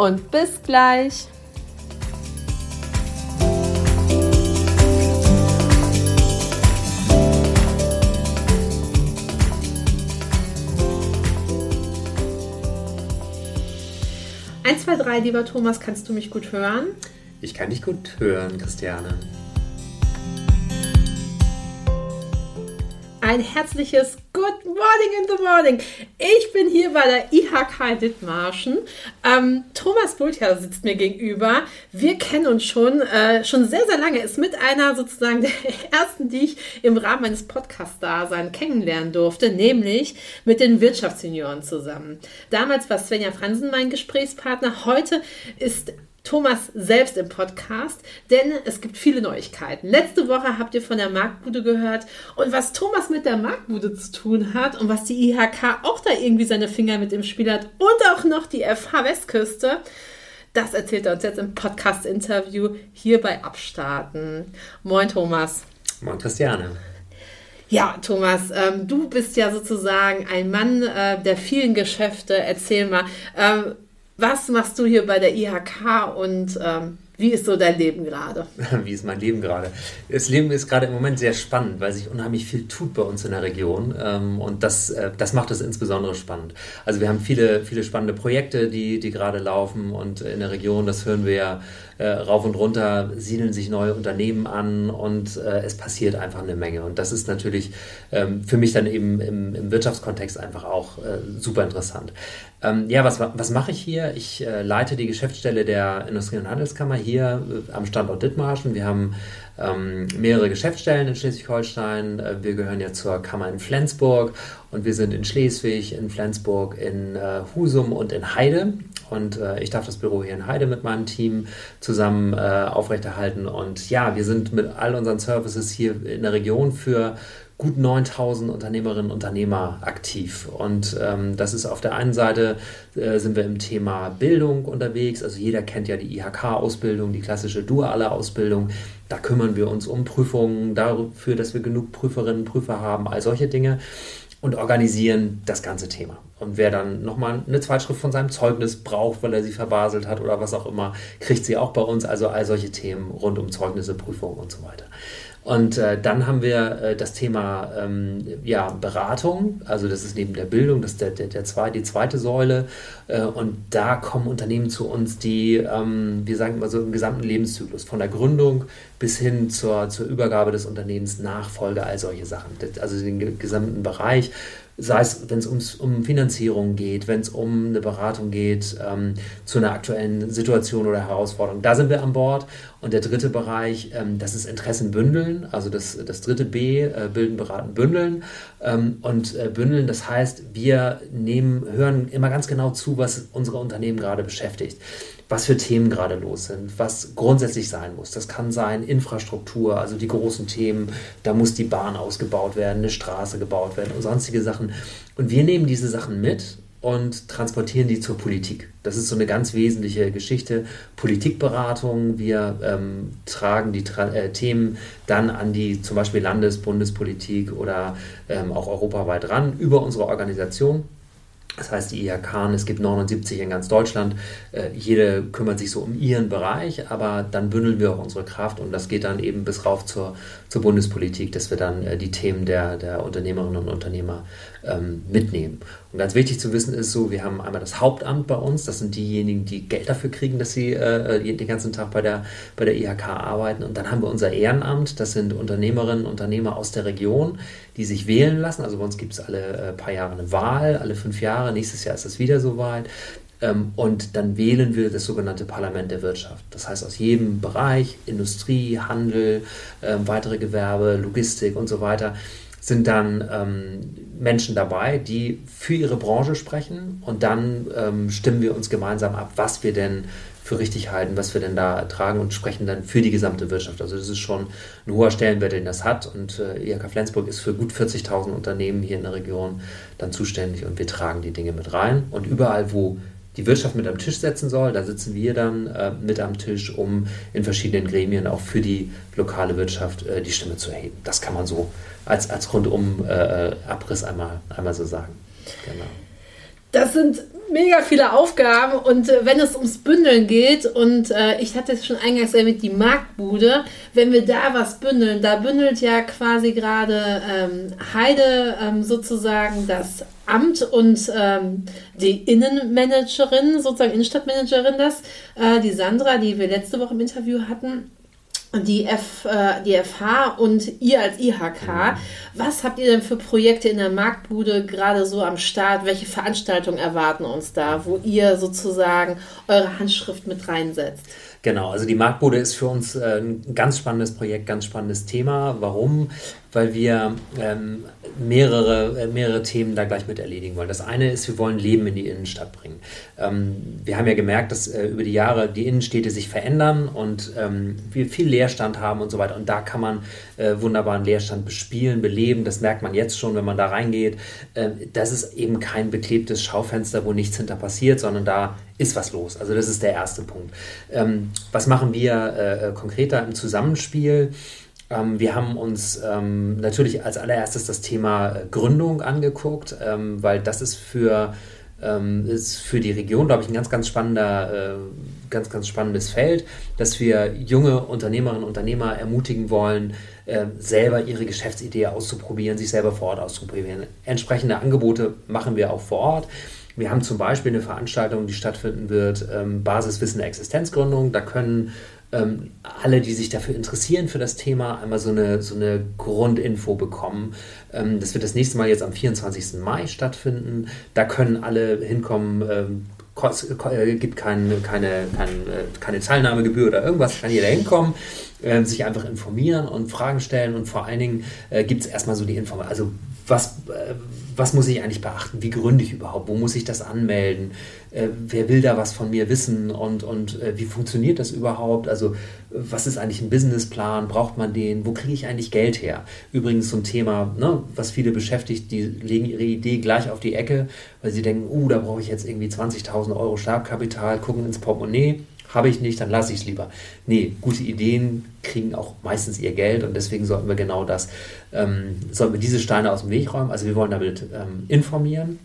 und bis gleich. Eins, zwei, drei, lieber Thomas, kannst du mich gut hören? Ich kann dich gut hören, Christiane. Ein herzliches Good Morning in the Morning. Ich bin hier bei der IHK Dithmarschen. Ähm, Thomas Bultja sitzt mir gegenüber. Wir kennen uns schon, äh, schon sehr, sehr lange. Ist mit einer sozusagen der ersten, die ich im Rahmen meines Podcast-Daseins kennenlernen durfte, nämlich mit den Wirtschaftssenioren zusammen. Damals war Svenja Fransen mein Gesprächspartner. Heute ist Thomas selbst im Podcast, denn es gibt viele Neuigkeiten. Letzte Woche habt ihr von der Marktbude gehört und was Thomas mit der Marktbude zu tun hat und was die IHK auch da irgendwie seine Finger mit im Spiel hat und auch noch die FH Westküste, das erzählt er uns jetzt im Podcast-Interview hier bei Abstarten. Moin Thomas. Moin Christiane. Ja, Thomas, ähm, du bist ja sozusagen ein Mann äh, der vielen Geschäfte. Erzähl mal, ähm, was machst du hier bei der IHK und ähm, wie ist so dein Leben gerade? Wie ist mein Leben gerade? Das Leben ist gerade im Moment sehr spannend, weil sich unheimlich viel tut bei uns in der Region ähm, und das, äh, das macht es insbesondere spannend. Also wir haben viele, viele spannende Projekte, die, die gerade laufen und in der Region, das hören wir ja äh, rauf und runter, siedeln sich neue Unternehmen an und äh, es passiert einfach eine Menge. Und das ist natürlich ähm, für mich dann eben im, im Wirtschaftskontext einfach auch super interessant. Ähm, ja, was, was mache ich hier? Ich äh, leite die Geschäftsstelle der Industrie- und Handelskammer hier äh, am Standort Dithmarschen. Wir haben ähm, mehrere Geschäftsstellen in Schleswig-Holstein. Äh, wir gehören ja zur Kammer in Flensburg und wir sind in Schleswig, in Flensburg, in äh, Husum und in Heide. Und äh, ich darf das Büro hier in Heide mit meinem Team zusammen äh, aufrechterhalten. Und ja, wir sind mit all unseren Services hier in der Region für gut 9000 Unternehmerinnen und Unternehmer aktiv. Und ähm, das ist auf der einen Seite äh, sind wir im Thema Bildung unterwegs. Also jeder kennt ja die IHK-Ausbildung, die klassische duale Ausbildung. Da kümmern wir uns um Prüfungen, dafür, dass wir genug Prüferinnen und Prüfer haben, all solche Dinge und organisieren das ganze Thema. Und wer dann nochmal eine Zweitschrift von seinem Zeugnis braucht, weil er sie verbaselt hat oder was auch immer, kriegt sie auch bei uns. Also all solche Themen rund um Zeugnisse, Prüfungen und so weiter. Und äh, dann haben wir äh, das Thema ähm, ja, Beratung, also das ist neben der Bildung, das ist der, der, der zwei, die zweite Säule. Äh, und da kommen Unternehmen zu uns, die, ähm, wir sagen immer so im gesamten Lebenszyklus, von der Gründung bis hin zur, zur Übergabe des Unternehmens, Nachfolge, all solche Sachen. Das, also den gesamten Bereich sei es, wenn es um Finanzierung geht, wenn es um eine Beratung geht ähm, zu einer aktuellen Situation oder Herausforderung. Da sind wir an Bord. Und der dritte Bereich, ähm, das ist Interessen bündeln, also das, das dritte B, äh, bilden, beraten, bündeln. Ähm, und äh, bündeln, das heißt, wir nehmen, hören immer ganz genau zu, was unsere Unternehmen gerade beschäftigt was für Themen gerade los sind, was grundsätzlich sein muss. Das kann sein Infrastruktur, also die großen Themen, da muss die Bahn ausgebaut werden, eine Straße gebaut werden und sonstige Sachen. Und wir nehmen diese Sachen mit und transportieren die zur Politik. Das ist so eine ganz wesentliche Geschichte. Politikberatung, wir ähm, tragen die Tra äh, Themen dann an die zum Beispiel Landes-, Bundespolitik oder ähm, auch europaweit ran über unsere Organisation. Das heißt, die IHK, es gibt 79 in ganz Deutschland, äh, jede kümmert sich so um ihren Bereich, aber dann bündeln wir auch unsere Kraft und das geht dann eben bis rauf zur, zur Bundespolitik, dass wir dann äh, die Themen der, der Unternehmerinnen und Unternehmer ähm, mitnehmen. Und ganz wichtig zu wissen ist so, wir haben einmal das Hauptamt bei uns, das sind diejenigen, die Geld dafür kriegen, dass sie äh, den ganzen Tag bei der, bei der IHK arbeiten. Und dann haben wir unser Ehrenamt, das sind Unternehmerinnen und Unternehmer aus der Region, die sich wählen lassen. Also bei uns gibt es alle äh, paar Jahre eine Wahl, alle fünf Jahre. Nächstes Jahr ist es wieder soweit. Ähm, und dann wählen wir das sogenannte Parlament der Wirtschaft. Das heißt, aus jedem Bereich, Industrie, Handel, äh, weitere Gewerbe, Logistik und so weiter, sind dann ähm, Menschen dabei, die für ihre Branche sprechen und dann ähm, stimmen wir uns gemeinsam ab, was wir denn für richtig halten, was wir denn da tragen und sprechen dann für die gesamte Wirtschaft. Also das ist schon ein hoher Stellenwert, den das hat. Und äh, IHK Flensburg ist für gut 40.000 Unternehmen hier in der Region dann zuständig und wir tragen die Dinge mit rein. Und überall, wo die Wirtschaft mit am Tisch setzen soll, da sitzen wir dann äh, mit am Tisch, um in verschiedenen Gremien auch für die lokale Wirtschaft äh, die Stimme zu erheben. Das kann man so als, als rundum äh, Abriss einmal, einmal so sagen. Genau. Das sind mega viele Aufgaben und äh, wenn es ums Bündeln geht und äh, ich hatte es schon eingangs erwähnt, die Marktbude, wenn wir da was bündeln, da bündelt ja quasi gerade ähm, Heide ähm, sozusagen das Amt und ähm, die Innenmanagerin, sozusagen Innenstadtmanagerin das, äh, die Sandra, die wir letzte Woche im Interview hatten die, F, äh, die FH und ihr als IHK. Mhm. Was habt ihr denn für Projekte in der Marktbude gerade so am Start? Welche Veranstaltungen erwarten uns da, wo ihr sozusagen eure Handschrift mit reinsetzt? Genau, also die Marktbude ist für uns äh, ein ganz spannendes Projekt, ganz spannendes Thema. Warum? Weil wir ähm, mehrere, äh, mehrere Themen da gleich mit erledigen wollen. Das eine ist, wir wollen Leben in die Innenstadt bringen. Ähm, wir haben ja gemerkt, dass äh, über die Jahre die Innenstädte sich verändern und ähm, wir viel Leerstand haben und so weiter. Und da kann man äh, wunderbaren Leerstand bespielen, beleben. Das merkt man jetzt schon, wenn man da reingeht. Äh, das ist eben kein beklebtes Schaufenster, wo nichts hinter passiert, sondern da ist was los. Also das ist der erste Punkt. Ähm, was machen wir äh, äh, konkreter im Zusammenspiel? Ähm, wir haben uns ähm, natürlich als allererstes das Thema äh, Gründung angeguckt, ähm, weil das ist für, ähm, ist für die Region, glaube ich, ein ganz, ganz spannender, äh, ganz, ganz spannendes Feld, dass wir junge Unternehmerinnen und Unternehmer ermutigen wollen, äh, selber ihre Geschäftsidee auszuprobieren, sich selber vor Ort auszuprobieren. Entsprechende Angebote machen wir auch vor Ort. Wir haben zum Beispiel eine Veranstaltung, die stattfinden wird, ähm, Basiswissen der Existenzgründung. Da können ähm, alle, die sich dafür interessieren, für das Thema, einmal so eine, so eine Grundinfo bekommen. Ähm, das wird das nächste Mal jetzt am 24. Mai stattfinden. Da können alle hinkommen. Ähm, äh, gibt kein, keine, kein, äh, keine Teilnahmegebühr oder irgendwas, kann jeder hinkommen, äh, sich einfach informieren und Fragen stellen und vor allen Dingen äh, gibt es erstmal so die Information, also was, äh, was muss ich eigentlich beachten? Wie gründe ich überhaupt? Wo muss ich das anmelden? Äh, wer will da was von mir wissen? Und, und äh, wie funktioniert das überhaupt? Also, was ist eigentlich ein Businessplan? Braucht man den? Wo kriege ich eigentlich Geld her? Übrigens ein Thema, ne, was viele beschäftigt, die legen ihre Idee gleich auf die Ecke, weil sie denken, uh, da brauche ich jetzt irgendwie 20.000 Euro Startkapital, gucken ins Portemonnaie habe ich nicht, dann lasse ich es lieber. Nee, gute Ideen kriegen auch meistens ihr Geld und deswegen sollten wir genau das, ähm, sollten wir diese Steine aus dem Weg räumen. Also wir wollen damit ähm, informieren.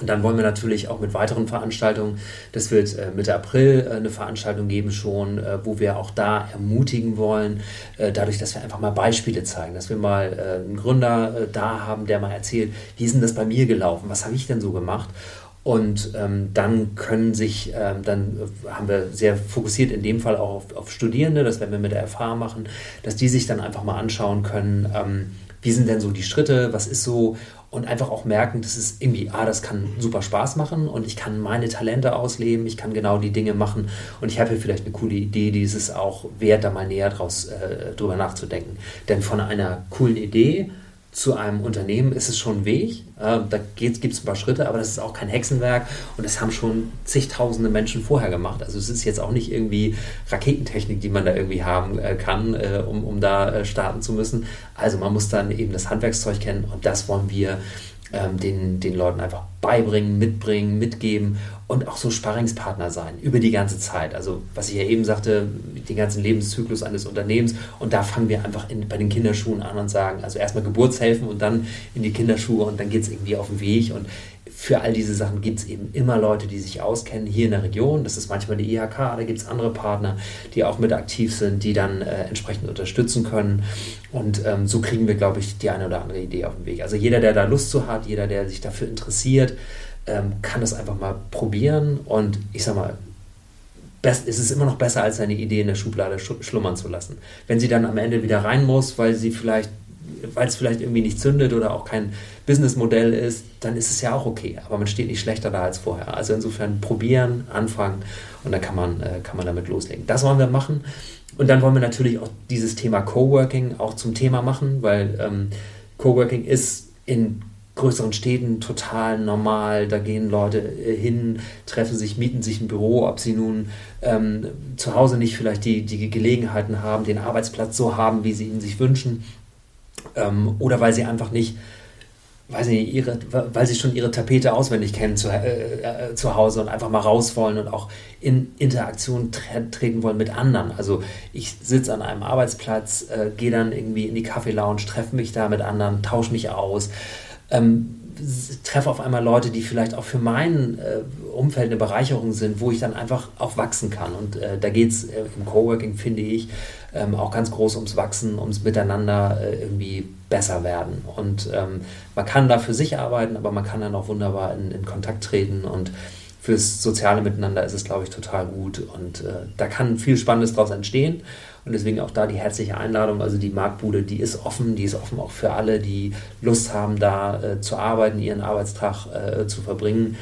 Und dann wollen wir natürlich auch mit weiteren Veranstaltungen, das wird äh, Mitte April äh, eine Veranstaltung geben schon, äh, wo wir auch da ermutigen wollen, äh, dadurch, dass wir einfach mal Beispiele zeigen, dass wir mal äh, einen Gründer äh, da haben, der mal erzählt, wie ist denn das bei mir gelaufen, was habe ich denn so gemacht und ähm, dann können sich, ähm, dann haben wir sehr fokussiert in dem Fall auch auf, auf, Studierende, das werden wir mit der FH machen, dass die sich dann einfach mal anschauen können, ähm, wie sind denn so die Schritte, was ist so und einfach auch merken, dass es irgendwie, ah, das kann super Spaß machen und ich kann meine Talente ausleben, ich kann genau die Dinge machen und ich habe hier vielleicht eine coole Idee, die ist es auch wert, da mal näher draus äh, drüber nachzudenken. Denn von einer coolen Idee zu einem Unternehmen ist es schon ein Weg. Äh, da gibt es ein paar Schritte, aber das ist auch kein Hexenwerk und das haben schon zigtausende Menschen vorher gemacht. Also es ist jetzt auch nicht irgendwie Raketentechnik, die man da irgendwie haben äh, kann, äh, um, um da äh, starten zu müssen. Also man muss dann eben das Handwerkszeug kennen und das wollen wir ähm, den, den Leuten einfach beibringen, mitbringen, mitgeben und auch so Sparringspartner sein über die ganze Zeit. Also was ich ja eben sagte, den ganzen Lebenszyklus eines Unternehmens und da fangen wir einfach in, bei den Kinderschuhen an und sagen, also erstmal Geburtshelfen und dann in die Kinderschuhe und dann geht es irgendwie auf den Weg und für all diese Sachen gibt es eben immer Leute, die sich auskennen hier in der Region. Das ist manchmal die IHK, da gibt es andere Partner, die auch mit aktiv sind, die dann äh, entsprechend unterstützen können. Und ähm, so kriegen wir, glaube ich, die eine oder andere Idee auf den Weg. Also jeder, der da Lust zu hat, jeder, der sich dafür interessiert, ähm, kann das einfach mal probieren. Und ich sag mal, best, ist es immer noch besser, als seine Idee in der Schublade schlummern zu lassen. Wenn sie dann am Ende wieder rein muss, weil sie vielleicht weil es vielleicht irgendwie nicht zündet oder auch kein Businessmodell ist, dann ist es ja auch okay. Aber man steht nicht schlechter da als vorher. Also insofern probieren, anfangen und dann kann man, äh, kann man damit loslegen. Das wollen wir machen. Und dann wollen wir natürlich auch dieses Thema Coworking auch zum Thema machen, weil ähm, Coworking ist in größeren Städten total normal. Da gehen Leute äh, hin, treffen sich, mieten sich ein Büro, ob sie nun ähm, zu Hause nicht vielleicht die, die Gelegenheiten haben, den Arbeitsplatz so haben, wie sie ihn sich wünschen. Ähm, oder weil sie einfach nicht weiß nicht, ihre, weil sie schon ihre Tapete auswendig kennen zu, äh, äh, zu Hause und einfach mal raus wollen und auch in Interaktion tre treten wollen mit anderen. Also ich sitze an einem Arbeitsplatz, äh, gehe dann irgendwie in die Kaffeelounge, treffe mich da mit anderen, tausche mich aus. Ähm, treffe auf einmal Leute, die vielleicht auch für mein äh, Umfeld eine Bereicherung sind, wo ich dann einfach auch wachsen kann. Und äh, da geht es äh, im Coworking, finde ich, ähm, auch ganz groß ums Wachsen, ums Miteinander äh, irgendwie besser werden. Und ähm, man kann da für sich arbeiten, aber man kann dann auch wunderbar in, in Kontakt treten und fürs soziale Miteinander ist es, glaube ich, total gut. Und äh, da kann viel Spannendes daraus entstehen. Und deswegen auch da die herzliche Einladung. Also die Marktbude, die ist offen, die ist offen auch für alle, die Lust haben, da äh, zu arbeiten, ihren Arbeitstag äh, zu verbringen.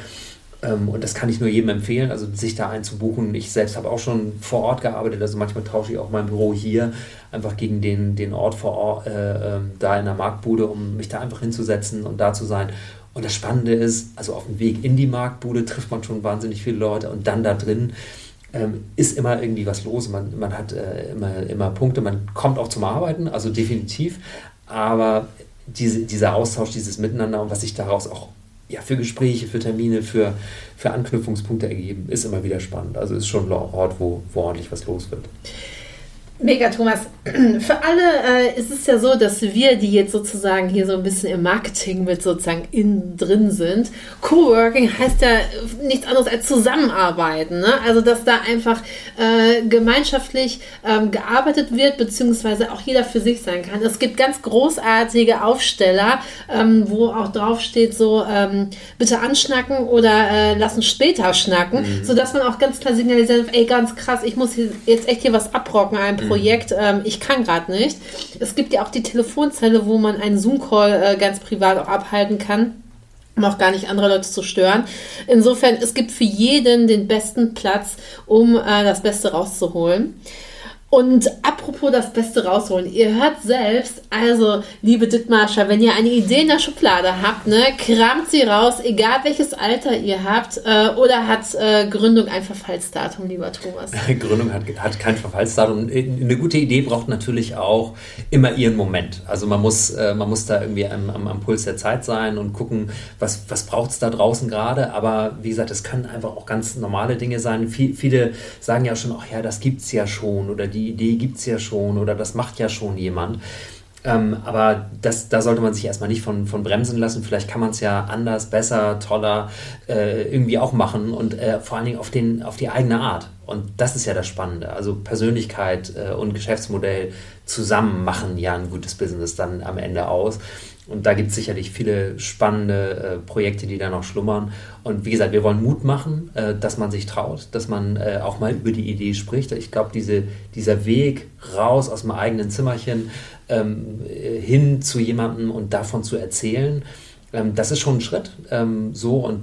Ähm, und das kann ich nur jedem empfehlen, also sich da einzubuchen. Ich selbst habe auch schon vor Ort gearbeitet, also manchmal tausche ich auch mein Büro hier einfach gegen den, den Ort vor Ort, äh, ähm, da in der Marktbude, um mich da einfach hinzusetzen und da zu sein. Und das Spannende ist, also auf dem Weg in die Marktbude trifft man schon wahnsinnig viele Leute und dann da drin ähm, ist immer irgendwie was los. Man, man hat äh, immer, immer Punkte, man kommt auch zum Arbeiten, also definitiv. Aber diese, dieser Austausch, dieses Miteinander und was sich daraus auch ja, für Gespräche, für Termine, für, für Anknüpfungspunkte ergeben, ist immer wieder spannend. Also ist schon ein Ort, wo, wo ordentlich was los wird. Mega, Thomas. Für alle äh, ist es ja so, dass wir, die jetzt sozusagen hier so ein bisschen im Marketing mit sozusagen innen drin sind, Coworking heißt ja nichts anderes als zusammenarbeiten. Ne? Also, dass da einfach äh, gemeinschaftlich ähm, gearbeitet wird, beziehungsweise auch jeder für sich sein kann. Es gibt ganz großartige Aufsteller, ähm, wo auch drauf steht so, ähm, bitte anschnacken oder äh, lassen später schnacken, mhm. sodass man auch ganz klar signalisiert, ey, ganz krass, ich muss jetzt echt hier was abrocken, ein Projekt, ähm, ich kann gerade nicht. Es gibt ja auch die Telefonzelle, wo man einen Zoom-Call äh, ganz privat auch abhalten kann um auch gar nicht andere Leute zu stören. Insofern, es gibt für jeden den besten Platz, um äh, das Beste rauszuholen. Und apropos das Beste rausholen, ihr hört selbst, also liebe Dittmarscher, wenn ihr eine Idee in der Schublade habt, ne, kramt sie raus, egal welches Alter ihr habt, äh, oder hat äh, Gründung ein Verfallsdatum, lieber Thomas? Gründung hat, hat kein Verfallsdatum. Eine gute Idee braucht natürlich auch immer ihren Moment. Also man muss, äh, man muss da irgendwie am, am, am Puls der Zeit sein und gucken, was, was braucht es da draußen gerade. Aber wie gesagt, es können einfach auch ganz normale Dinge sein. Viel, viele sagen ja schon, ach ja, das gibt es ja schon oder die die Idee gibt es ja schon oder das macht ja schon jemand. Ähm, aber das, da sollte man sich erstmal nicht von, von bremsen lassen. Vielleicht kann man es ja anders, besser, toller äh, irgendwie auch machen und äh, vor allen Dingen auf, den, auf die eigene Art. Und das ist ja das Spannende. Also Persönlichkeit äh, und Geschäftsmodell zusammen machen ja ein gutes Business dann am Ende aus. Und da gibt es sicherlich viele spannende äh, Projekte, die da noch schlummern. Und wie gesagt, wir wollen Mut machen, äh, dass man sich traut, dass man äh, auch mal über die Idee spricht. Ich glaube, diese, dieser Weg raus aus dem eigenen Zimmerchen ähm, hin zu jemandem und davon zu erzählen, ähm, das ist schon ein Schritt. Ähm, so und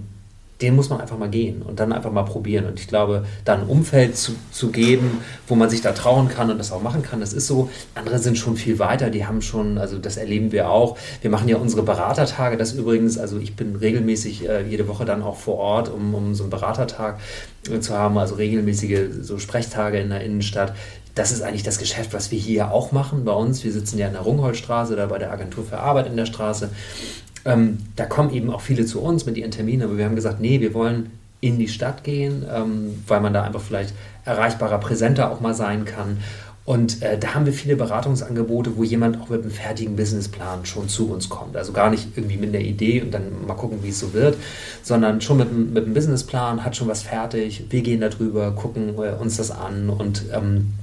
den muss man einfach mal gehen und dann einfach mal probieren. Und ich glaube, da ein Umfeld zu, zu geben, wo man sich da trauen kann und das auch machen kann, das ist so. Andere sind schon viel weiter, die haben schon, also das erleben wir auch. Wir machen ja unsere Beratertage, das übrigens, also ich bin regelmäßig äh, jede Woche dann auch vor Ort, um, um so einen Beratertag äh, zu haben, also regelmäßige so Sprechtage in der Innenstadt das ist eigentlich das Geschäft, was wir hier auch machen bei uns. Wir sitzen ja in der Rungholzstraße, da bei der Agentur für Arbeit in der Straße. Ähm, da kommen eben auch viele zu uns mit ihren Terminen, aber wir haben gesagt, nee, wir wollen in die Stadt gehen, ähm, weil man da einfach vielleicht erreichbarer, präsenter auch mal sein kann. Und äh, da haben wir viele Beratungsangebote, wo jemand auch mit einem fertigen Businessplan schon zu uns kommt. Also gar nicht irgendwie mit der Idee und dann mal gucken, wie es so wird, sondern schon mit, mit einem Businessplan, hat schon was fertig. Wir gehen darüber, gucken äh, uns das an und ähm,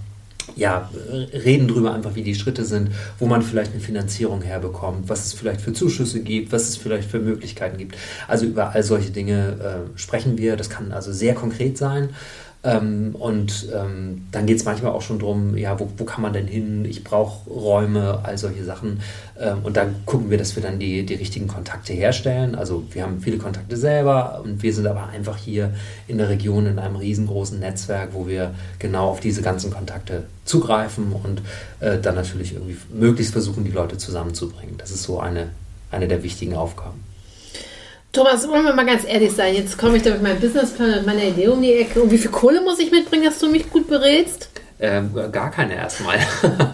ja, reden drüber einfach, wie die Schritte sind, wo man vielleicht eine Finanzierung herbekommt, was es vielleicht für Zuschüsse gibt, was es vielleicht für Möglichkeiten gibt. Also über all solche Dinge äh, sprechen wir. Das kann also sehr konkret sein. Ähm, und ähm, dann geht es manchmal auch schon darum, ja, wo, wo kann man denn hin? Ich brauche Räume, all solche Sachen. Ähm, und dann gucken wir, dass wir dann die, die richtigen Kontakte herstellen. Also wir haben viele Kontakte selber und wir sind aber einfach hier in der Region in einem riesengroßen Netzwerk, wo wir genau auf diese ganzen Kontakte zugreifen und äh, dann natürlich irgendwie möglichst versuchen, die Leute zusammenzubringen. Das ist so eine, eine der wichtigen Aufgaben. Thomas, wollen wir mal ganz ehrlich sein. Jetzt komme ich da mit meinem Businessplan und meiner Idee um die Ecke. Und wie viel Kohle muss ich mitbringen, dass du mich gut berätst? Ähm, gar keine erstmal.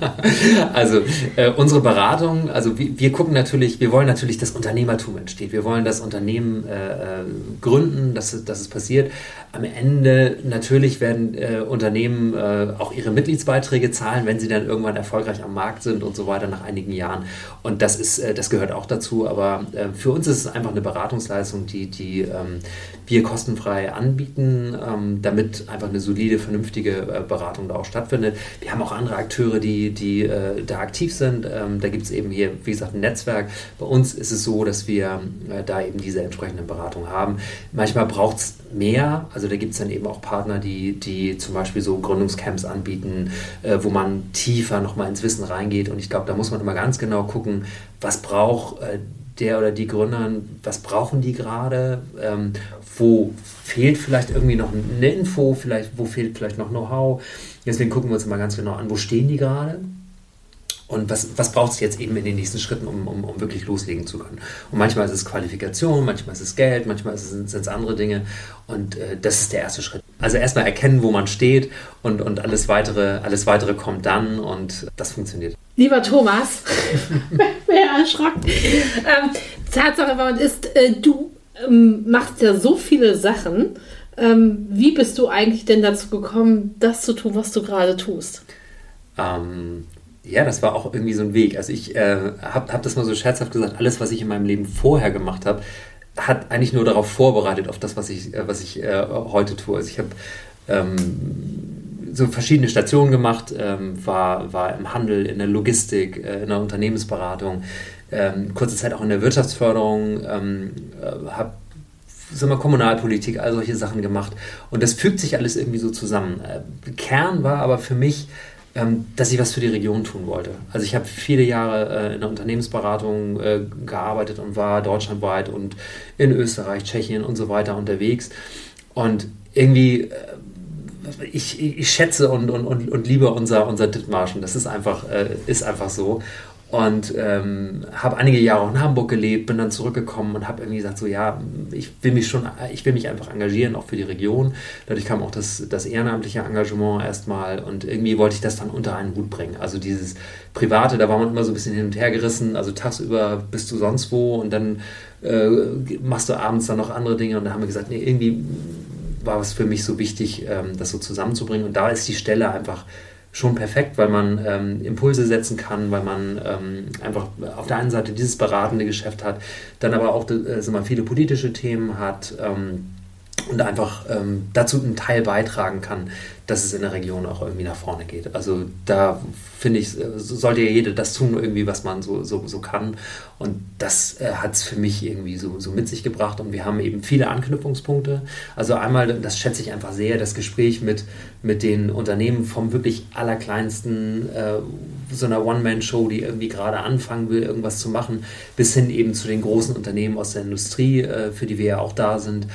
also äh, unsere Beratung, also wir, wir, gucken natürlich, wir wollen natürlich, dass Unternehmertum entsteht. Wir wollen das Unternehmen äh, äh, gründen, dass, dass es passiert. Am Ende natürlich werden äh, Unternehmen äh, auch ihre Mitgliedsbeiträge zahlen, wenn sie dann irgendwann erfolgreich am Markt sind und so weiter nach einigen Jahren. Und das ist, äh, das gehört auch dazu. Aber für uns ist es einfach eine Beratungsleistung, die, die ähm, wir kostenfrei anbieten, ähm, damit einfach eine solide, vernünftige Beratung da auch stattfindet stattfindet. Wir haben auch andere Akteure, die, die äh, da aktiv sind. Ähm, da gibt es eben hier, wie gesagt, ein Netzwerk. Bei uns ist es so, dass wir äh, da eben diese entsprechende Beratung haben. Manchmal braucht es mehr. Also da gibt es dann eben auch Partner, die, die zum Beispiel so Gründungscamps anbieten, äh, wo man tiefer nochmal ins Wissen reingeht. Und ich glaube, da muss man immer ganz genau gucken, was braucht äh, der oder die Gründer, was brauchen die gerade, ähm, wo fehlt vielleicht irgendwie noch eine Info, vielleicht, wo fehlt vielleicht noch Know-how. Deswegen gucken wir uns mal ganz genau an, wo stehen die gerade und was, was braucht es jetzt eben in den nächsten Schritten, um, um, um wirklich loslegen zu können. Und manchmal ist es Qualifikation, manchmal ist es Geld, manchmal sind es andere Dinge und äh, das ist der erste Schritt. Also erstmal erkennen, wo man steht und, und alles, weitere, alles weitere kommt dann und das funktioniert. Lieber Thomas, wer erschrocken. Ähm, Tatsache war ist, äh, du ähm, machst ja so viele Sachen ähm, wie bist du eigentlich denn dazu gekommen, das zu tun, was du gerade tust? Ähm, ja, das war auch irgendwie so ein Weg. Also ich äh, habe hab das mal so scherzhaft gesagt, alles, was ich in meinem Leben vorher gemacht habe, hat eigentlich nur darauf vorbereitet, auf das, was ich, äh, was ich äh, heute tue. Also ich habe ähm, so verschiedene Stationen gemacht, ähm, war, war im Handel, in der Logistik, äh, in der Unternehmensberatung, ähm, kurze Zeit auch in der Wirtschaftsförderung, ähm, äh, habe sagen wir, Kommunalpolitik, all solche Sachen gemacht. Und das fügt sich alles irgendwie so zusammen. Äh, Kern war aber für mich, dass ich was für die Region tun wollte. Also ich habe viele Jahre äh, in der Unternehmensberatung äh, gearbeitet und war deutschlandweit und in Österreich, Tschechien und so weiter unterwegs. Und irgendwie ich, ich, schätze und, und, und, und liebe unser, unser Dithmarschen. Das ist einfach, ist einfach so und ähm, habe einige Jahre auch in Hamburg gelebt, bin dann zurückgekommen und habe irgendwie gesagt, so ja, ich will mich schon, ich will mich einfach engagieren, auch für die Region. Dadurch kam auch das, das ehrenamtliche Engagement erstmal und irgendwie wollte ich das dann unter einen Hut bringen. Also dieses Private, da war man immer so ein bisschen hin und her gerissen, also tagsüber bist du sonst wo und dann äh, machst du abends dann noch andere Dinge und da haben wir gesagt, nee, irgendwie war es für mich so wichtig, ähm, das so zusammenzubringen und da ist die Stelle einfach schon perfekt, weil man ähm, Impulse setzen kann, weil man ähm, einfach auf der einen Seite dieses beratende Geschäft hat, dann aber auch äh, sind viele politische Themen hat. Ähm, und einfach ähm, dazu einen Teil beitragen kann, dass es in der Region auch irgendwie nach vorne geht. Also da finde ich, sollte ja jeder das tun, irgendwie, was man so, so, so kann. Und das äh, hat es für mich irgendwie so, so mit sich gebracht. Und wir haben eben viele Anknüpfungspunkte. Also einmal, das schätze ich einfach sehr, das Gespräch mit, mit den Unternehmen vom wirklich allerkleinsten, äh, so einer One-Man-Show, die irgendwie gerade anfangen will, irgendwas zu machen, bis hin eben zu den großen Unternehmen aus der Industrie, äh, für die wir ja auch da sind.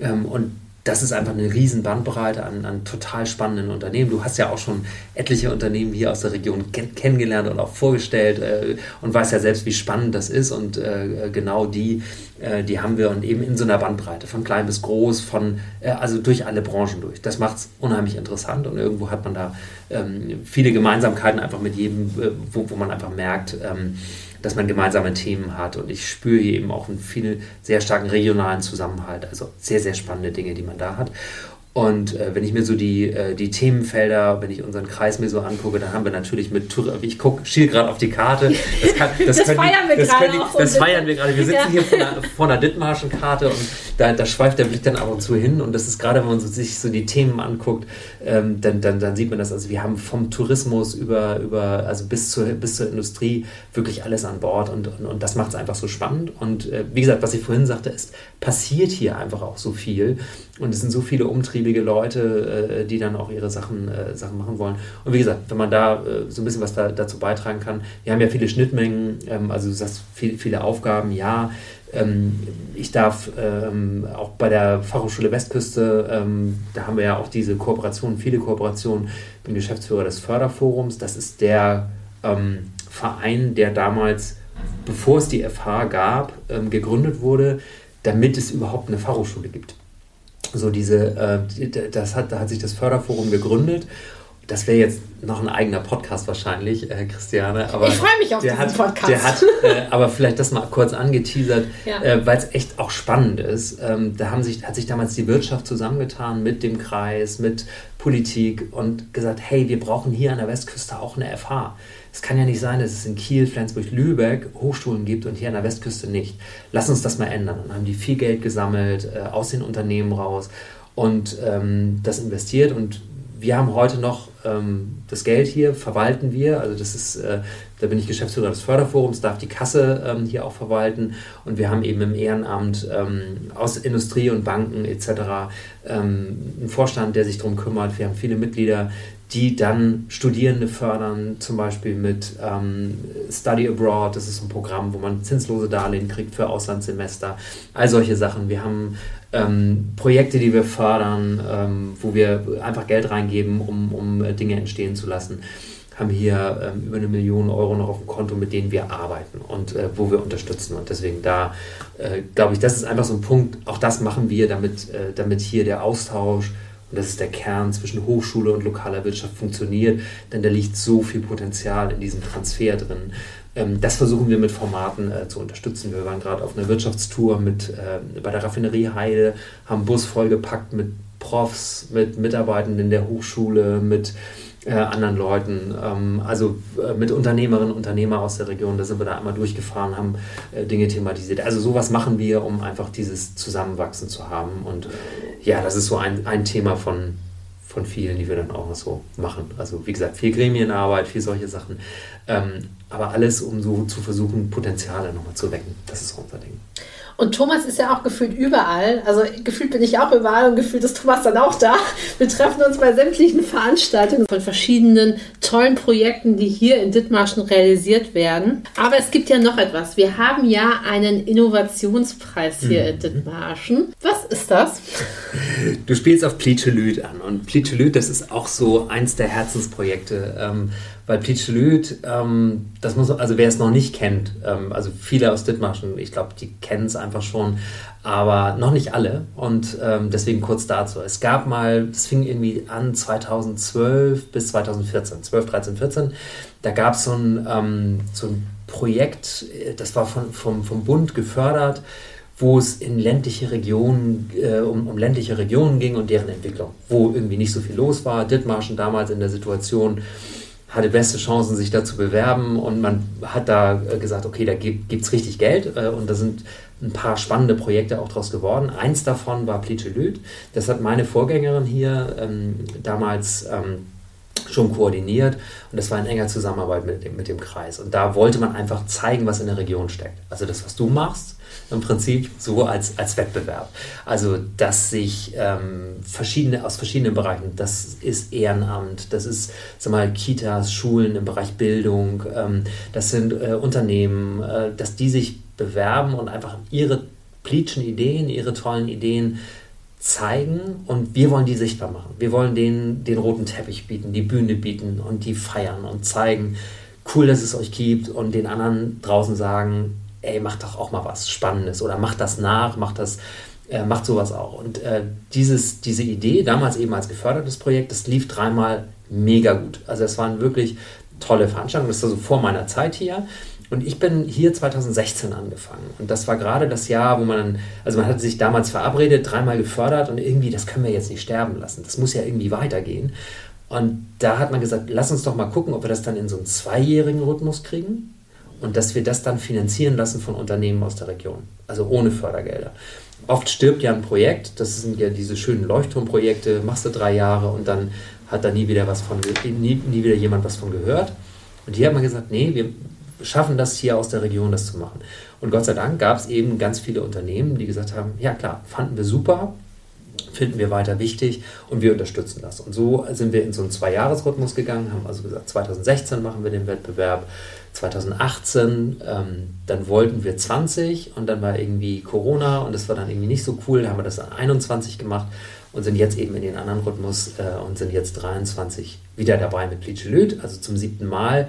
Ähm, und das ist einfach eine riesen Bandbreite an, an, total spannenden Unternehmen. Du hast ja auch schon etliche Unternehmen hier aus der Region kenn kennengelernt und auch vorgestellt äh, und weißt ja selbst, wie spannend das ist. Und äh, genau die, äh, die haben wir und eben in so einer Bandbreite, von klein bis groß, von äh, also durch alle Branchen durch. Das macht es unheimlich interessant und irgendwo hat man da ähm, viele Gemeinsamkeiten einfach mit jedem, äh, wo, wo, man einfach merkt, ähm, dass man gemeinsame Themen hat. Und ich spüre hier eben auch einen viel sehr starken regionalen Zusammenhalt. Also sehr, sehr spannende Dinge, die man da hat. Und äh, wenn ich mir so die, äh, die Themenfelder, wenn ich unseren Kreis mir so angucke, dann haben wir natürlich mit Tour ich gucke, schiel gerade auf die Karte. Das, kann, das, das feiern wir gerade. Das, feiern wir gerade. Wir sitzen ja. hier vor einer, vor einer Dithmarschen Karte und da, da schweift der Blick dann ab und zu hin. Und das ist gerade, wenn man so, sich so die Themen anguckt, ähm, dann, dann, dann sieht man das. Also wir haben vom Tourismus über, über also bis zur, bis zur Industrie wirklich alles an Bord und, und, und das macht es einfach so spannend. Und äh, wie gesagt, was ich vorhin sagte, ist, passiert hier einfach auch so viel. Und es sind so viele umtriebige Leute, äh, die dann auch ihre Sachen, äh, Sachen machen wollen. Und wie gesagt, wenn man da äh, so ein bisschen was da, dazu beitragen kann, wir haben ja viele Schnittmengen, ähm, also du sagst viel, viele Aufgaben, ja. Ähm, ich darf ähm, auch bei der Fachhochschule Westküste, da haben wir ja auch diese Kooperationen, viele Kooperationen, bin Geschäftsführer des Förderforums. Das ist der Verein, der damals, bevor es die FH gab, gegründet wurde damit es überhaupt eine Fachhochschule gibt. So diese, äh, das hat, da hat sich das Förderforum gegründet das wäre jetzt noch ein eigener Podcast wahrscheinlich, äh, Christiane. Aber ich freue mich auf diesen hat, Podcast. Der hat, äh, aber vielleicht das mal kurz angeteasert, ja. äh, weil es echt auch spannend ist. Ähm, da haben sich, hat sich damals die Wirtschaft zusammengetan mit dem Kreis, mit Politik und gesagt, hey, wir brauchen hier an der Westküste auch eine FH. Es kann ja nicht sein, dass es in Kiel, Flensburg, Lübeck Hochschulen gibt und hier an der Westküste nicht. Lass uns das mal ändern. Und haben die viel Geld gesammelt, äh, aus den Unternehmen raus und ähm, das investiert und wir haben heute noch ähm, das Geld hier, verwalten wir. Also das ist, äh, da bin ich Geschäftsführer des Förderforums, darf die Kasse ähm, hier auch verwalten. Und wir haben eben im Ehrenamt ähm, aus Industrie und Banken etc. Ähm, einen Vorstand, der sich darum kümmert. Wir haben viele Mitglieder, die dann Studierende fördern, zum Beispiel mit ähm, Study Abroad. Das ist ein Programm, wo man zinslose Darlehen kriegt für Auslandssemester. All solche Sachen. Wir haben ähm, Projekte, die wir fördern, ähm, wo wir einfach Geld reingeben, um, um äh, Dinge entstehen zu lassen, haben hier ähm, über eine Million Euro noch auf dem Konto, mit denen wir arbeiten und äh, wo wir unterstützen. Und deswegen da, äh, glaube ich, das ist einfach so ein Punkt, auch das machen wir, damit, äh, damit hier der Austausch, und das ist der Kern zwischen Hochschule und lokaler Wirtschaft funktioniert, denn da liegt so viel Potenzial in diesem Transfer drin. Ähm, das versuchen wir mit Formaten äh, zu unterstützen. Wir waren gerade auf einer Wirtschaftstour mit, äh, bei der Raffinerie Heide, haben Bus vollgepackt mit Profs, mit Mitarbeitenden der Hochschule, mit äh, anderen Leuten, ähm, also äh, mit Unternehmerinnen und Unternehmern aus der Region. Da sind wir da einmal durchgefahren, haben äh, Dinge thematisiert. Also sowas machen wir, um einfach dieses Zusammenwachsen zu haben. Und ja, das ist so ein, ein Thema von, von vielen, die wir dann auch noch so machen. Also wie gesagt, viel Gremienarbeit, viel solche Sachen. Ähm, aber alles, um so zu versuchen, Potenziale nochmal zu wecken. Das ist unser Ding. Und Thomas ist ja auch gefühlt überall. Also gefühlt bin ich auch überall und gefühlt ist Thomas dann auch da. Wir treffen uns bei sämtlichen Veranstaltungen von verschiedenen tollen Projekten, die hier in Dithmarschen realisiert werden. Aber es gibt ja noch etwas. Wir haben ja einen Innovationspreis hier mhm. in Dithmarschen. Was ist das? Du spielst auf Plitschelüt an. Und Plitschelüt, das ist auch so eins der Herzensprojekte. Ähm, weil Plitschelüt, ähm, das muss, also wer es noch nicht kennt, ähm, also viele aus Dithmarschen, ich glaube, die kennen es einfach schon, aber noch nicht alle und ähm, deswegen kurz dazu. Es gab mal, es fing irgendwie an 2012 bis 2014, 12, 13, 14, da gab es so ein, ähm, so ein Projekt, das war von, vom, vom Bund gefördert, wo es in ländliche Regionen, äh, um, um, ländliche Regionen ging und deren Entwicklung, wo irgendwie nicht so viel los war. Dithmarschen damals in der Situation, hatte beste Chancen, sich da zu bewerben und man hat da äh, gesagt, okay, da gibt es richtig Geld äh, und da sind ein paar spannende Projekte auch draus geworden. Eins davon war Plitschelüt. Das hat meine Vorgängerin hier ähm, damals ähm, schon koordiniert und das war in enger Zusammenarbeit mit dem, mit dem Kreis. Und da wollte man einfach zeigen, was in der Region steckt. Also das, was du machst, im Prinzip so als, als Wettbewerb. Also, dass sich ähm, verschiedene, aus verschiedenen Bereichen, das ist Ehrenamt, das ist, sag mal, Kitas, Schulen im Bereich Bildung, ähm, das sind äh, Unternehmen, äh, dass die sich bewerben und einfach ihre plitschen Ideen, ihre tollen Ideen zeigen und wir wollen die sichtbar machen. Wir wollen denen den roten Teppich bieten, die Bühne bieten und die feiern und zeigen, cool, dass es euch gibt und den anderen draußen sagen, ey, macht doch auch mal was Spannendes oder macht das nach, macht das, äh, macht sowas auch. Und äh, dieses, diese Idee, damals eben als gefördertes Projekt, das lief dreimal mega gut. Also es waren wirklich tolle Veranstaltungen, das war so vor meiner Zeit hier. Und ich bin hier 2016 angefangen. Und das war gerade das Jahr, wo man, also man hatte sich damals verabredet, dreimal gefördert und irgendwie, das können wir jetzt nicht sterben lassen. Das muss ja irgendwie weitergehen. Und da hat man gesagt, lass uns doch mal gucken, ob wir das dann in so einen zweijährigen Rhythmus kriegen und dass wir das dann finanzieren lassen von Unternehmen aus der Region, also ohne Fördergelder. Oft stirbt ja ein Projekt, das sind ja diese schönen Leuchtturmprojekte, machst du drei Jahre und dann hat da nie wieder was von, nie, nie wieder jemand was von gehört. Und hier hat man gesagt, nee, wir schaffen das hier aus der Region, das zu machen. Und Gott sei Dank gab es eben ganz viele Unternehmen, die gesagt haben, ja klar, fanden wir super, finden wir weiter wichtig und wir unterstützen das. Und so sind wir in so einen Zwei-Jahres-Rhythmus gegangen, haben also gesagt, 2016 machen wir den Wettbewerb, 2018, ähm, dann wollten wir 20 und dann war irgendwie Corona und das war dann irgendwie nicht so cool, da haben wir das an 21 gemacht und sind jetzt eben in den anderen Rhythmus äh, und sind jetzt 23 wieder dabei mit Plitschelüt, also zum siebten Mal.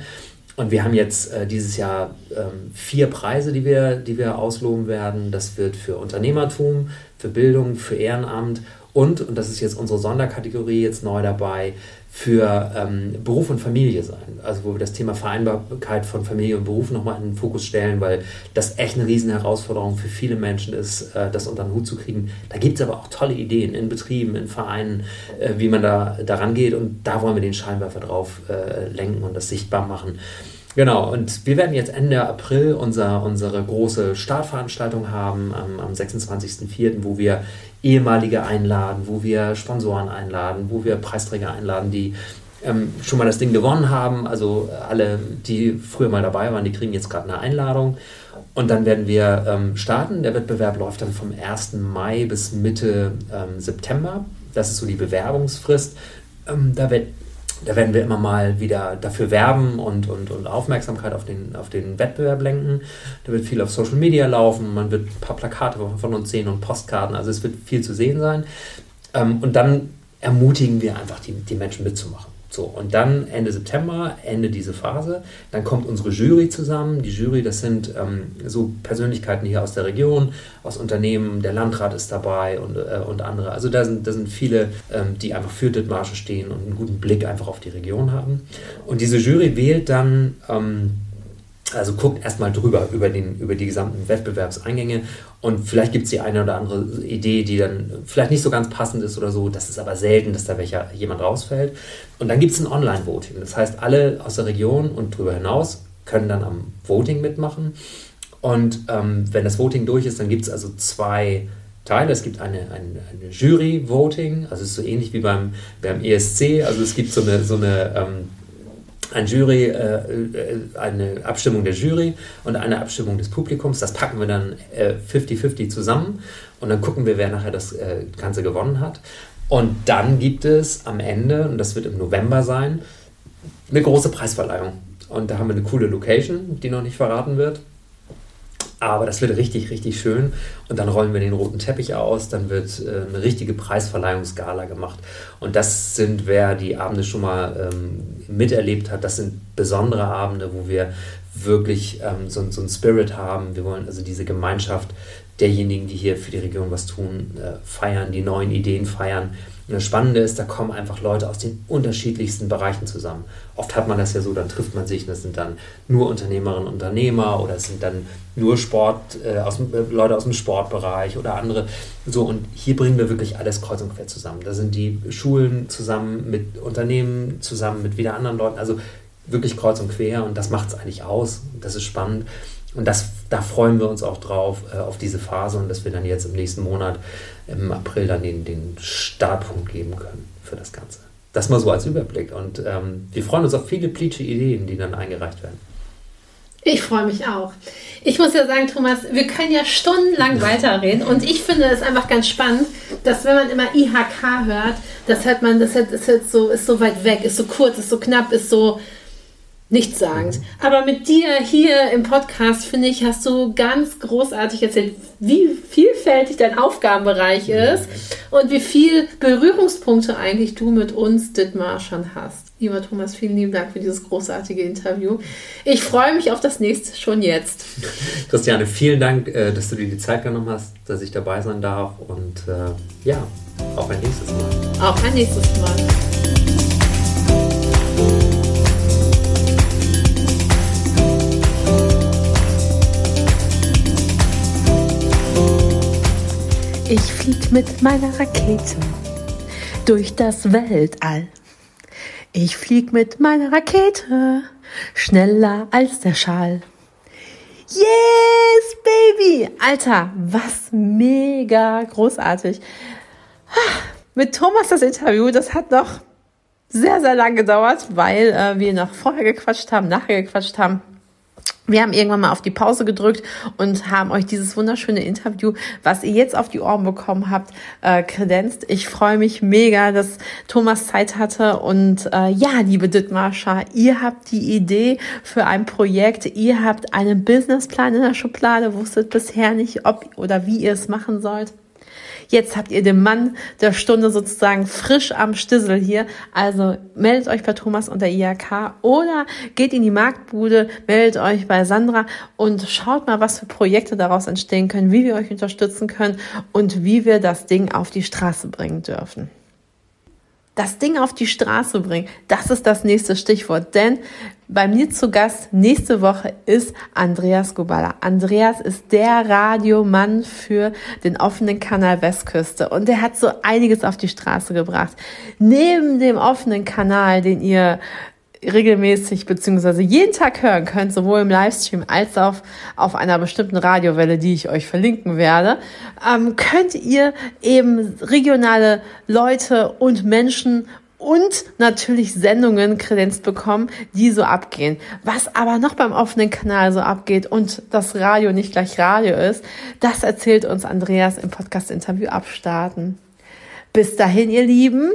Und wir haben jetzt äh, dieses Jahr ähm, vier Preise, die wir, die wir ausloben werden. Das wird für Unternehmertum, für Bildung, für Ehrenamt und, und das ist jetzt unsere Sonderkategorie jetzt neu dabei, für ähm, Beruf und Familie sein. Also wo wir das Thema Vereinbarkeit von Familie und Beruf nochmal in den Fokus stellen, weil das echt eine riesen Herausforderung für viele Menschen ist, äh, das unter den Hut zu kriegen. Da gibt es aber auch tolle Ideen in Betrieben, in Vereinen, äh, wie man da daran geht und da wollen wir den Scheinwerfer drauf äh, lenken und das sichtbar machen. Genau, und wir werden jetzt Ende April unser, unsere große Startveranstaltung haben, am, am 26.04., wo wir ehemalige einladen, wo wir Sponsoren einladen, wo wir Preisträger einladen, die ähm, schon mal das Ding gewonnen haben. Also alle, die früher mal dabei waren, die kriegen jetzt gerade eine Einladung. Und dann werden wir ähm, starten. Der Wettbewerb läuft dann vom 1. Mai bis Mitte ähm, September. Das ist so die Bewerbungsfrist. Ähm, da wird da werden wir immer mal wieder dafür werben und, und, und Aufmerksamkeit auf den, auf den Wettbewerb lenken. Da wird viel auf Social Media laufen, man wird ein paar Plakate von uns sehen und Postkarten, also es wird viel zu sehen sein. Ähm, und dann ermutigen wir einfach die, die Menschen mitzumachen. So, und dann Ende September, Ende diese Phase, dann kommt unsere Jury zusammen. Die Jury, das sind ähm, so Persönlichkeiten hier aus der Region, aus Unternehmen, der Landrat ist dabei und, äh, und andere. Also da sind, da sind viele, ähm, die einfach für Dithmarschen stehen und einen guten Blick einfach auf die Region haben. Und diese Jury wählt dann ähm, also guckt erstmal drüber über, den, über die gesamten Wettbewerbseingänge und vielleicht gibt es die eine oder andere Idee, die dann vielleicht nicht so ganz passend ist oder so. Das ist aber selten, dass da welcher, jemand rausfällt. Und dann gibt es ein Online-Voting. Das heißt, alle aus der Region und darüber hinaus können dann am Voting mitmachen. Und ähm, wenn das Voting durch ist, dann gibt es also zwei Teile. Es gibt eine, eine, eine Jury-Voting, also es ist so ähnlich wie beim, beim ESC. Also es gibt so eine, so eine ähm, ein Jury, äh, äh, eine Abstimmung der Jury und eine Abstimmung des Publikums. Das packen wir dann 50-50 äh, zusammen und dann gucken wir, wer nachher das äh, Ganze gewonnen hat. Und dann gibt es am Ende, und das wird im November sein, eine große Preisverleihung. Und da haben wir eine coole Location, die noch nicht verraten wird. Aber das wird richtig, richtig schön. Und dann rollen wir den roten Teppich aus. Dann wird äh, eine richtige Preisverleihungsgala gemacht. Und das sind, wer die Abende schon mal ähm, miterlebt hat, das sind besondere Abende, wo wir wirklich ähm, so, so einen Spirit haben. Wir wollen also diese Gemeinschaft derjenigen, die hier für die Region was tun, äh, feiern, die neuen Ideen feiern. Und das Spannende ist, da kommen einfach Leute aus den unterschiedlichsten Bereichen zusammen. Oft hat man das ja so, dann trifft man sich, das sind dann nur Unternehmerinnen und Unternehmer oder es sind dann nur Sport, äh, aus, äh, Leute aus dem Sportbereich oder andere. So, und hier bringen wir wirklich alles kreuz und quer zusammen. Da sind die Schulen zusammen mit Unternehmen, zusammen mit wieder anderen Leuten, also wirklich kreuz und quer und das macht es eigentlich aus. Das ist spannend. Und das, da freuen wir uns auch drauf, äh, auf diese Phase und dass wir dann jetzt im nächsten Monat, im April, dann den, den Startpunkt geben können für das Ganze. Das mal so als Überblick. Und ähm, wir freuen uns auf viele plitsche Ideen, die dann eingereicht werden. Ich freue mich auch. Ich muss ja sagen, Thomas, wir können ja stundenlang weiterreden und ich finde es einfach ganz spannend, dass wenn man immer IHK hört, das hört man, das ist jetzt so, ist so weit weg, ist so kurz, ist so knapp, ist so, nichtssagend. Aber mit dir hier im Podcast, finde ich, hast du ganz großartig erzählt, wie vielfältig dein Aufgabenbereich ist und wie viel Berührungspunkte eigentlich du mit uns, Dittmar, schon hast. Lieber Thomas, vielen lieben Dank für dieses großartige Interview. Ich freue mich auf das nächste schon jetzt. Christiane, vielen Dank, äh, dass du dir die Zeit genommen hast, dass ich dabei sein darf und äh, ja, auch ein nächstes Mal. Auch ein nächstes Mal. Ich flieg mit meiner Rakete durch das Weltall. Ich flieg mit meiner Rakete schneller als der Schall. Yes, Baby! Alter, was mega großartig. Mit Thomas das Interview, das hat noch sehr, sehr lang gedauert, weil äh, wir noch vorher gequatscht haben, nachher gequatscht haben. Wir haben irgendwann mal auf die Pause gedrückt und haben euch dieses wunderschöne Interview, was ihr jetzt auf die Ohren bekommen habt, äh, kredenzt. Ich freue mich mega, dass Thomas Zeit hatte. Und äh, ja, liebe Dittmarscha, ihr habt die Idee für ein Projekt, ihr habt einen Businessplan in der Schublade, wusstet bisher nicht, ob oder wie ihr es machen sollt. Jetzt habt ihr den Mann der Stunde sozusagen frisch am Stissel hier. Also meldet euch bei Thomas und der IHK oder geht in die Marktbude, meldet euch bei Sandra und schaut mal, was für Projekte daraus entstehen können, wie wir euch unterstützen können und wie wir das Ding auf die Straße bringen dürfen das Ding auf die Straße bringen. Das ist das nächste Stichwort. Denn bei mir zu Gast nächste Woche ist Andreas Gubala. Andreas ist der Radiomann für den offenen Kanal Westküste und der hat so einiges auf die Straße gebracht. Neben dem offenen Kanal, den ihr regelmäßig beziehungsweise jeden Tag hören könnt, sowohl im Livestream als auch auf einer bestimmten Radiowelle, die ich euch verlinken werde, ähm, könnt ihr eben regionale Leute und Menschen und natürlich Sendungen kredenzt bekommen, die so abgehen. Was aber noch beim offenen Kanal so abgeht und das Radio nicht gleich Radio ist, das erzählt uns Andreas im Podcast-Interview abstarten. Bis dahin, ihr Lieben,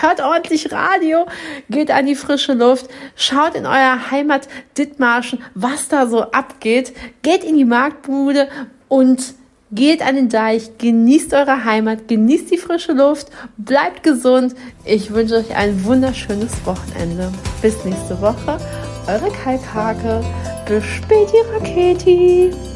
hört ordentlich Radio, geht an die frische Luft, schaut in euer Heimat Dithmarschen, was da so abgeht, geht in die Marktbude und geht an den Deich, genießt eure Heimat, genießt die frische Luft, bleibt gesund. Ich wünsche euch ein wunderschönes Wochenende. Bis nächste Woche, eure Kalkhake. Bis späti Raketi.